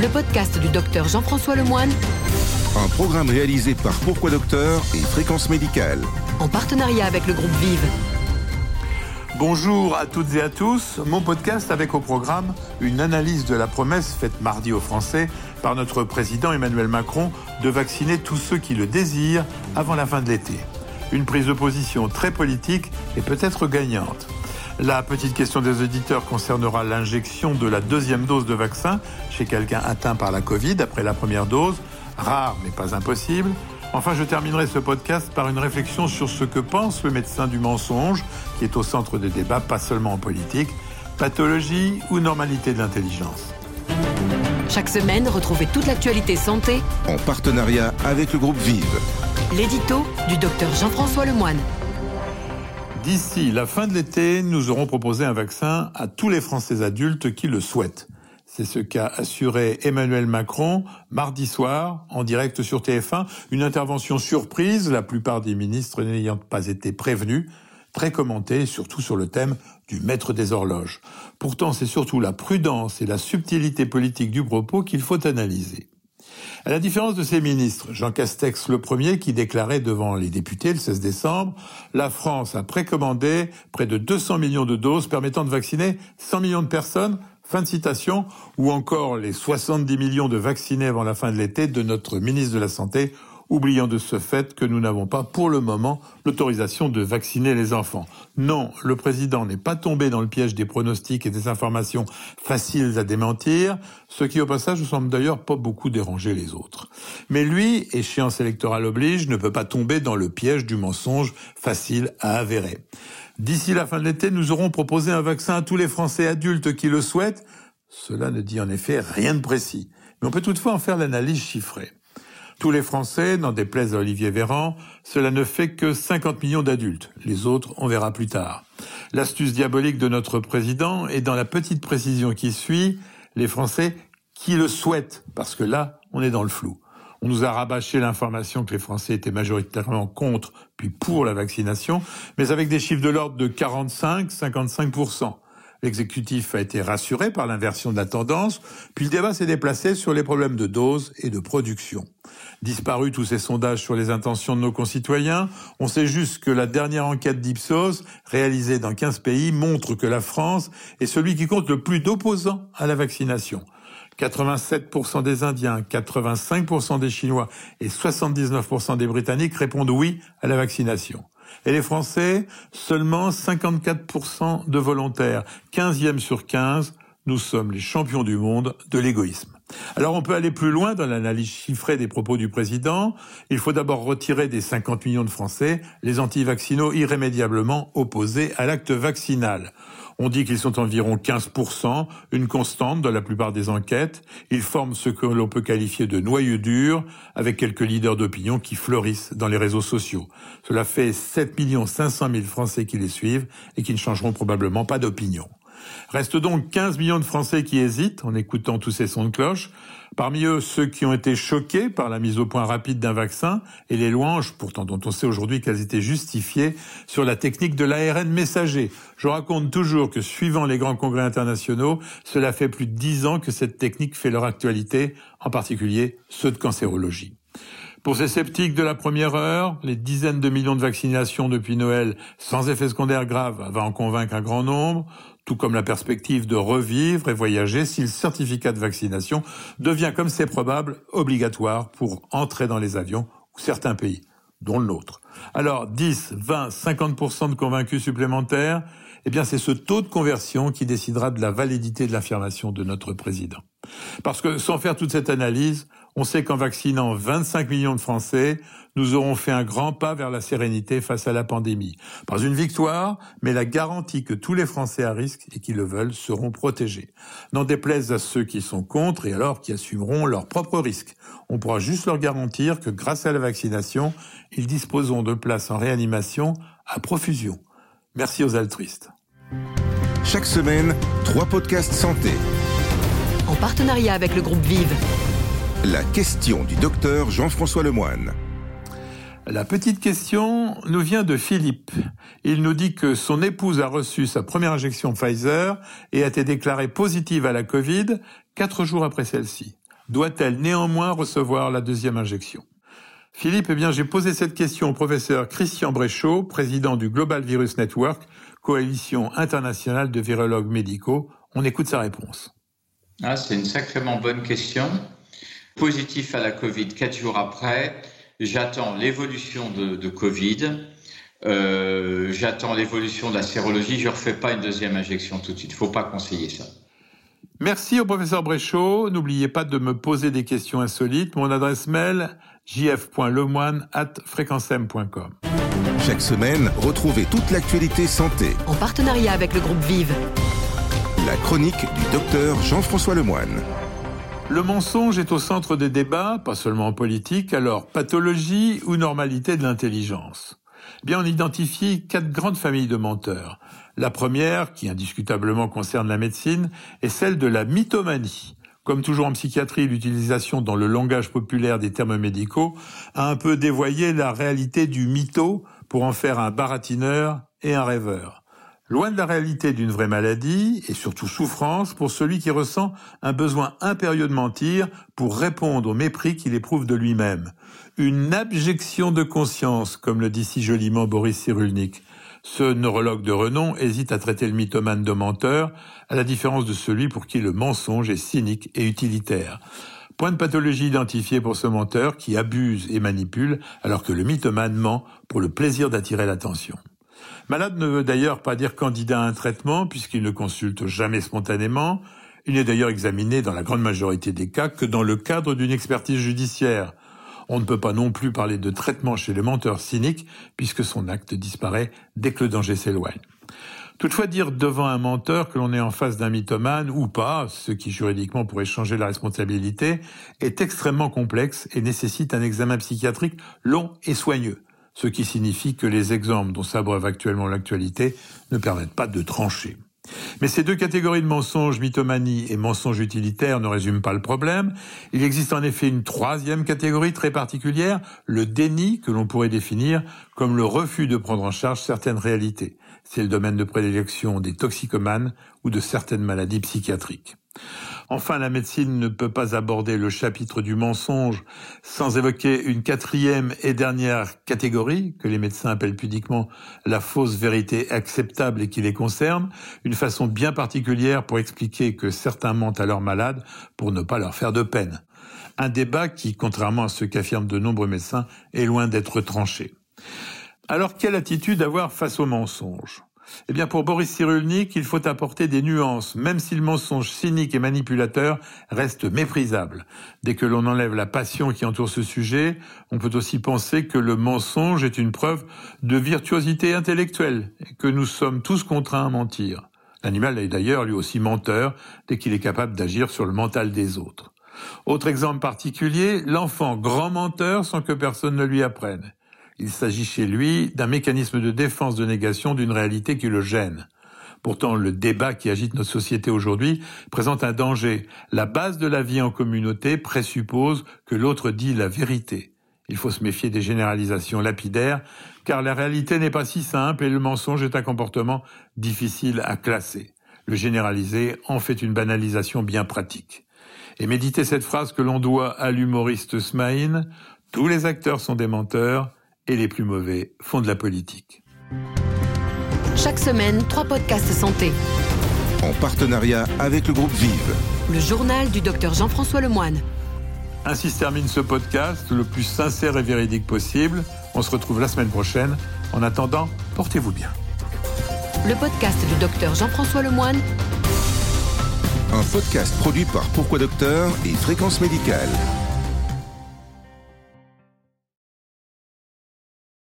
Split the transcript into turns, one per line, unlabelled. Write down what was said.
le podcast du docteur Jean-François Lemoine,
Un programme réalisé par Pourquoi Docteur et Fréquence Médicale.
en partenariat avec le groupe Vive.
Bonjour à toutes et à tous. Mon podcast avec au programme une analyse de la promesse faite mardi aux Français par notre président Emmanuel Macron de vacciner tous ceux qui le désirent avant la fin de l'été. Une prise de position très politique et peut-être gagnante. La petite question des auditeurs concernera l'injection de la deuxième dose de vaccin chez quelqu'un atteint par la Covid après la première dose, rare mais pas impossible. Enfin, je terminerai ce podcast par une réflexion sur ce que pense le médecin du mensonge, qui est au centre des débats, pas seulement en politique, pathologie ou normalité de l'intelligence?
Chaque semaine, retrouvez toute l'actualité santé,
En partenariat avec le groupe Vive.
l'édito du docteur Jean-François Lemoine.
D'ici la fin de l'été, nous aurons proposé un vaccin à tous les Français adultes qui le souhaitent. C'est ce qu'a assuré Emmanuel Macron mardi soir en direct sur TF1, une intervention surprise, la plupart des ministres n'ayant pas été prévenus, très commentée, surtout sur le thème du maître des horloges. Pourtant, c'est surtout la prudence et la subtilité politique du propos qu'il faut analyser. À la différence de ses ministres, Jean Castex le premier qui déclarait devant les députés le 16 décembre, la France a précommandé près de 200 millions de doses permettant de vacciner 100 millions de personnes, fin de citation, ou encore les 70 millions de vaccinés avant la fin de l'été de notre ministre de la Santé, oubliant de ce fait que nous n'avons pas pour le moment l'autorisation de vacciner les enfants. Non, le président n'est pas tombé dans le piège des pronostics et des informations faciles à démentir, ce qui au passage ne semble d'ailleurs pas beaucoup déranger les autres. Mais lui, échéance électorale oblige, ne peut pas tomber dans le piège du mensonge facile à avérer. D'ici la fin de l'été, nous aurons proposé un vaccin à tous les Français adultes qui le souhaitent. Cela ne dit en effet rien de précis. Mais on peut toutefois en faire l'analyse chiffrée. Tous les Français, n'en déplaise à Olivier Véran, cela ne fait que 50 millions d'adultes. Les autres, on verra plus tard. L'astuce diabolique de notre président est dans la petite précision qui suit, les Français qui le souhaitent, parce que là, on est dans le flou. On nous a rabâché l'information que les Français étaient majoritairement contre, puis pour la vaccination, mais avec des chiffres de l'ordre de 45-55%. L'exécutif a été rassuré par l'inversion de la tendance, puis le débat s'est déplacé sur les problèmes de dose et de production. Disparu tous ces sondages sur les intentions de nos concitoyens, on sait juste que la dernière enquête d'Ipsos, réalisée dans 15 pays, montre que la France est celui qui compte le plus d'opposants à la vaccination. 87% des Indiens, 85% des Chinois et 79% des Britanniques répondent oui à la vaccination. Et les Français, seulement 54% de volontaires, 15e sur 15, nous sommes les champions du monde de l'égoïsme. Alors on peut aller plus loin dans l'analyse chiffrée des propos du président. Il faut d'abord retirer des 50 millions de Français les antivaccinaux irrémédiablement opposés à l'acte vaccinal. On dit qu'ils sont environ 15%, une constante dans la plupart des enquêtes. Ils forment ce que l'on peut qualifier de noyau dur, avec quelques leaders d'opinion qui fleurissent dans les réseaux sociaux. Cela fait 7 500 000 Français qui les suivent et qui ne changeront probablement pas d'opinion. Restent donc 15 millions de Français qui hésitent en écoutant tous ces sons de cloche. Parmi eux, ceux qui ont été choqués par la mise au point rapide d'un vaccin et les louanges, pourtant dont on sait aujourd'hui qu'elles étaient justifiées, sur la technique de l'ARN messager. Je raconte toujours que suivant les grands congrès internationaux, cela fait plus de dix ans que cette technique fait leur actualité, en particulier ceux de cancérologie. Pour ces sceptiques de la première heure, les dizaines de millions de vaccinations depuis Noël sans effet secondaire grave va en convaincre un grand nombre, tout comme la perspective de revivre et voyager si le certificat de vaccination devient, comme c'est probable, obligatoire pour entrer dans les avions ou certains pays, dont le nôtre. Alors 10, 20, 50% de convaincus supplémentaires, eh bien c'est ce taux de conversion qui décidera de la validité de l'affirmation de notre président. Parce que sans faire toute cette analyse, on sait qu'en vaccinant 25 millions de Français, nous aurons fait un grand pas vers la sérénité face à la pandémie. Pas une victoire, mais la garantie que tous les Français à risque et qui le veulent seront protégés. N'en déplaise à ceux qui sont contre et alors qui assumeront leurs propres risques. On pourra juste leur garantir que grâce à la vaccination, ils disposeront de places en réanimation à profusion. Merci aux altruistes.
Chaque semaine, trois podcasts santé.
En partenariat avec le groupe Vive.
La question du docteur Jean-François Lemoine.
La petite question nous vient de Philippe. Il nous dit que son épouse a reçu sa première injection Pfizer et a été déclarée positive à la Covid quatre jours après celle-ci. doit-elle néanmoins recevoir la deuxième injection? Philippe, eh bien, j'ai posé cette question au professeur Christian Bréchaud, président du Global Virus Network, coalition internationale de virologues médicaux. On écoute sa réponse.
Ah, c'est une sacrément bonne question. Positif à la Covid quatre jours après, j'attends l'évolution de, Covid. Euh, j'attends l'évolution de la sérologie. Je ne refais pas une deuxième injection tout de suite. Il ne faut pas conseiller ça.
Merci au professeur Bréchaud. N'oubliez pas de me poser des questions insolites. Mon adresse mail jf.lemoine
Chaque semaine, retrouvez toute l'actualité santé.
En partenariat avec le groupe Vive.
La chronique du docteur Jean-François Lemoine.
Le mensonge est au centre des débats, pas seulement en politique, alors pathologie ou normalité de l'intelligence? Bien, on identifie quatre grandes familles de menteurs. La première, qui indiscutablement concerne la médecine, est celle de la mythomanie. Comme toujours en psychiatrie, l'utilisation dans le langage populaire des termes médicaux a un peu dévoyé la réalité du mytho pour en faire un baratineur et un rêveur. Loin de la réalité d'une vraie maladie, et surtout souffrance pour celui qui ressent un besoin impérieux de mentir pour répondre au mépris qu'il éprouve de lui-même. Une abjection de conscience, comme le dit si joliment Boris Cyrulnik. Ce neurologue de renom hésite à traiter le mythomane de menteur, à la différence de celui pour qui le mensonge est cynique et utilitaire. Point de pathologie identifié pour ce menteur qui abuse et manipule, alors que le mythomane ment pour le plaisir d'attirer l'attention. Malade ne veut d'ailleurs pas dire candidat à un traitement puisqu'il ne consulte jamais spontanément. Il n'est d'ailleurs examiné dans la grande majorité des cas que dans le cadre d'une expertise judiciaire. On ne peut pas non plus parler de traitement chez les menteurs cyniques, puisque son acte disparaît dès que le danger s'éloigne. Toutefois, dire devant un menteur que l'on est en face d'un mythomane ou pas, ce qui juridiquement pourrait changer la responsabilité, est extrêmement complexe et nécessite un examen psychiatrique long et soigneux, ce qui signifie que les exemples dont s'abreuve actuellement l'actualité ne permettent pas de trancher. Mais ces deux catégories de mensonges, mythomanie et mensonges utilitaires, ne résument pas le problème. Il existe en effet une troisième catégorie très particulière, le déni, que l'on pourrait définir comme le refus de prendre en charge certaines réalités. C'est le domaine de prédilection des toxicomanes ou de certaines maladies psychiatriques. Enfin, la médecine ne peut pas aborder le chapitre du mensonge sans évoquer une quatrième et dernière catégorie, que les médecins appellent pudiquement la fausse vérité acceptable et qui les concerne, une façon bien particulière pour expliquer que certains mentent à leurs malades pour ne pas leur faire de peine. Un débat qui, contrairement à ce qu'affirment de nombreux médecins, est loin d'être tranché. Alors, quelle attitude avoir face au mensonge? Eh bien, pour Boris Cyrulnik, il faut apporter des nuances, même si le mensonge cynique et manipulateur reste méprisable. Dès que l'on enlève la passion qui entoure ce sujet, on peut aussi penser que le mensonge est une preuve de virtuosité intellectuelle et que nous sommes tous contraints à mentir. L'animal est d'ailleurs lui aussi menteur dès qu'il est capable d'agir sur le mental des autres. Autre exemple particulier, l'enfant grand menteur sans que personne ne lui apprenne. Il s'agit chez lui d'un mécanisme de défense de négation d'une réalité qui le gêne. Pourtant, le débat qui agite notre société aujourd'hui présente un danger. La base de la vie en communauté présuppose que l'autre dit la vérité. Il faut se méfier des généralisations lapidaires, car la réalité n'est pas si simple et le mensonge est un comportement difficile à classer. Le généraliser en fait une banalisation bien pratique. Et méditez cette phrase que l'on doit à l'humoriste Smaïn, tous les acteurs sont des menteurs, et les plus mauvais font de la politique.
Chaque semaine, trois podcasts santé.
En partenariat avec le groupe Vive.
Le journal du docteur Jean-François Lemoine.
Ainsi se termine ce podcast, le plus sincère et véridique possible. On se retrouve la semaine prochaine. En attendant, portez-vous bien.
Le podcast du docteur Jean-François Lemoine.
Un podcast produit par Pourquoi Docteur et Fréquence Médicale.